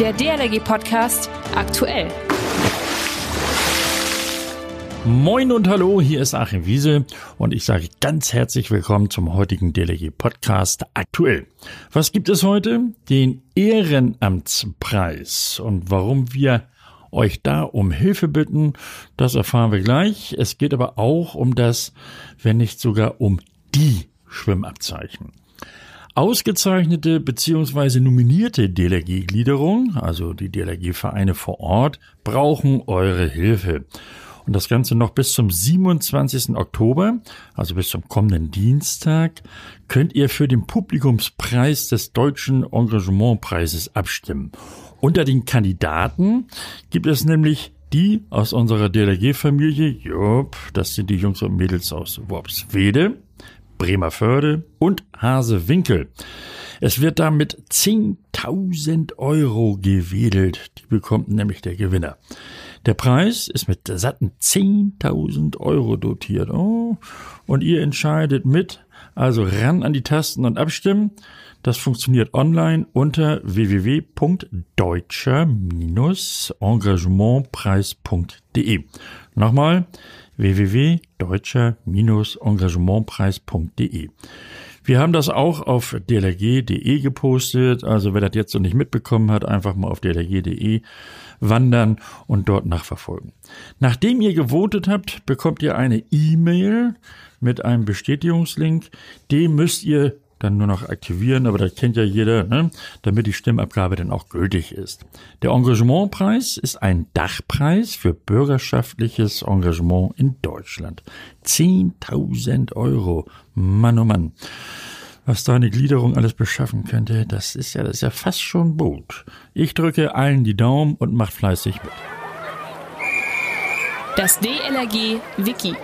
Der DLRG Podcast aktuell. Moin und hallo, hier ist Achim Wiese und ich sage ganz herzlich willkommen zum heutigen DLRG Podcast aktuell. Was gibt es heute? Den Ehrenamtspreis und warum wir euch da um Hilfe bitten, das erfahren wir gleich. Es geht aber auch um das, wenn nicht sogar um die Schwimmabzeichen. Ausgezeichnete bzw. nominierte DLRG-Gliederung, also die DLRG-Vereine vor Ort, brauchen eure Hilfe. Und das Ganze noch bis zum 27. Oktober, also bis zum kommenden Dienstag, könnt ihr für den Publikumspreis des Deutschen Engagementpreises abstimmen. Unter den Kandidaten gibt es nämlich die aus unserer DLRG-Familie, Jupp, das sind die Jungs und Mädels aus Worpswede, Bremerförde und Hasewinkel. Es wird damit 10.000 Euro gewedelt. Die bekommt nämlich der Gewinner. Der Preis ist mit satten 10.000 Euro dotiert. Oh, und ihr entscheidet mit. Also ran an die Tasten und abstimmen. Das funktioniert online unter www.deutscher-engagementpreis.de. Nochmal www.deutscher-engagementpreis.de. Wir haben das auch auf dlg.de gepostet. Also wer das jetzt noch nicht mitbekommen hat, einfach mal auf dlg.de wandern und dort nachverfolgen. Nachdem ihr gewotet habt, bekommt ihr eine E-Mail mit einem Bestätigungslink. Den müsst ihr dann nur noch aktivieren, aber das kennt ja jeder, ne? damit die Stimmabgabe dann auch gültig ist. Der Engagementpreis ist ein Dachpreis für bürgerschaftliches Engagement in Deutschland. 10.000 Euro. Mann, oh Mann. Was da eine Gliederung alles beschaffen könnte, das ist ja, das ist ja fast schon Boot. Ich drücke allen die Daumen und macht fleißig mit. Das DLRG Wiki.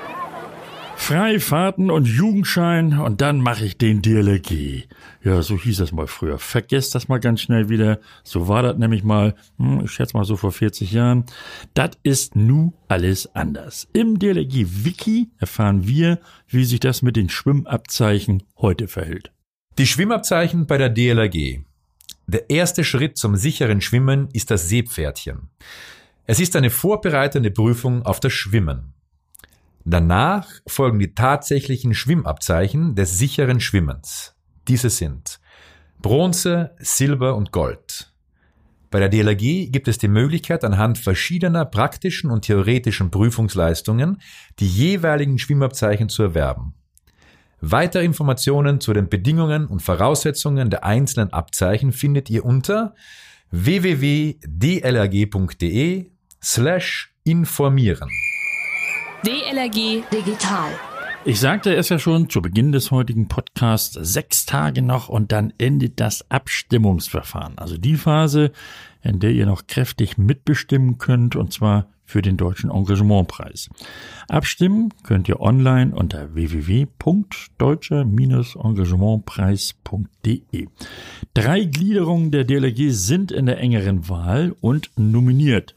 Freifahrten und Jugendschein und dann mache ich den DLRG. Ja, so hieß das mal früher. Vergesst das mal ganz schnell wieder. So war das nämlich mal, hm, ich schätze mal so vor 40 Jahren. Das ist nu alles anders. Im DLRG Wiki erfahren wir, wie sich das mit den Schwimmabzeichen heute verhält. Die Schwimmabzeichen bei der DLRG. Der erste Schritt zum sicheren Schwimmen ist das Seepferdchen. Es ist eine vorbereitende Prüfung auf das Schwimmen. Danach folgen die tatsächlichen Schwimmabzeichen des sicheren Schwimmens. Diese sind Bronze, Silber und Gold. Bei der DLRG gibt es die Möglichkeit, anhand verschiedener praktischen und theoretischen Prüfungsleistungen die jeweiligen Schwimmabzeichen zu erwerben. Weitere Informationen zu den Bedingungen und Voraussetzungen der einzelnen Abzeichen findet ihr unter www.dlrg.de slash informieren. DLRG Digital. Ich sagte es ja schon zu Beginn des heutigen Podcasts, sechs Tage noch und dann endet das Abstimmungsverfahren. Also die Phase, in der ihr noch kräftig mitbestimmen könnt, und zwar für den Deutschen Engagementpreis. Abstimmen könnt ihr online unter www.deutscher-engagementpreis.de. Drei Gliederungen der DLRG sind in der engeren Wahl und nominiert.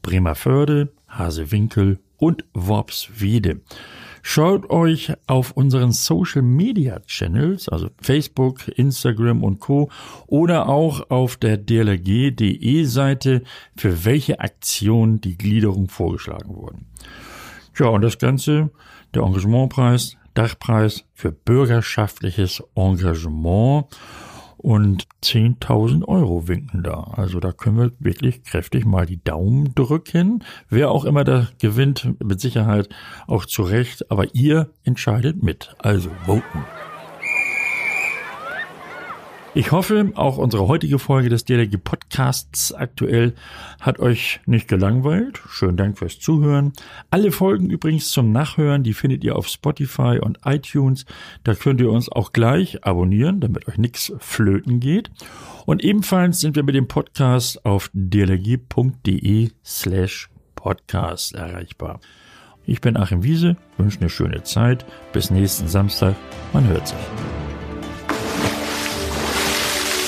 Bremerförde, Hasewinkel und Worpswede. Schaut euch auf unseren Social Media Channels, also Facebook, Instagram und Co. oder auch auf der dlg.de Seite, für welche Aktion die Gliederung vorgeschlagen wurden. Ja, und das Ganze, der Engagementpreis, Dachpreis für bürgerschaftliches Engagement und 10.000 Euro winken da. Also da können wir wirklich kräftig mal die Daumen drücken. Wer auch immer da gewinnt, mit Sicherheit auch zu Recht. Aber ihr entscheidet mit. Also voten. Ich hoffe, auch unsere heutige Folge des DLG Podcasts aktuell hat euch nicht gelangweilt. Schönen Dank fürs Zuhören. Alle Folgen übrigens zum Nachhören, die findet ihr auf Spotify und iTunes. Da könnt ihr uns auch gleich abonnieren, damit euch nichts flöten geht. Und ebenfalls sind wir mit dem Podcast auf dlg.de slash podcast erreichbar. Ich bin Achim Wiese, wünsche eine schöne Zeit. Bis nächsten Samstag. Man hört sich.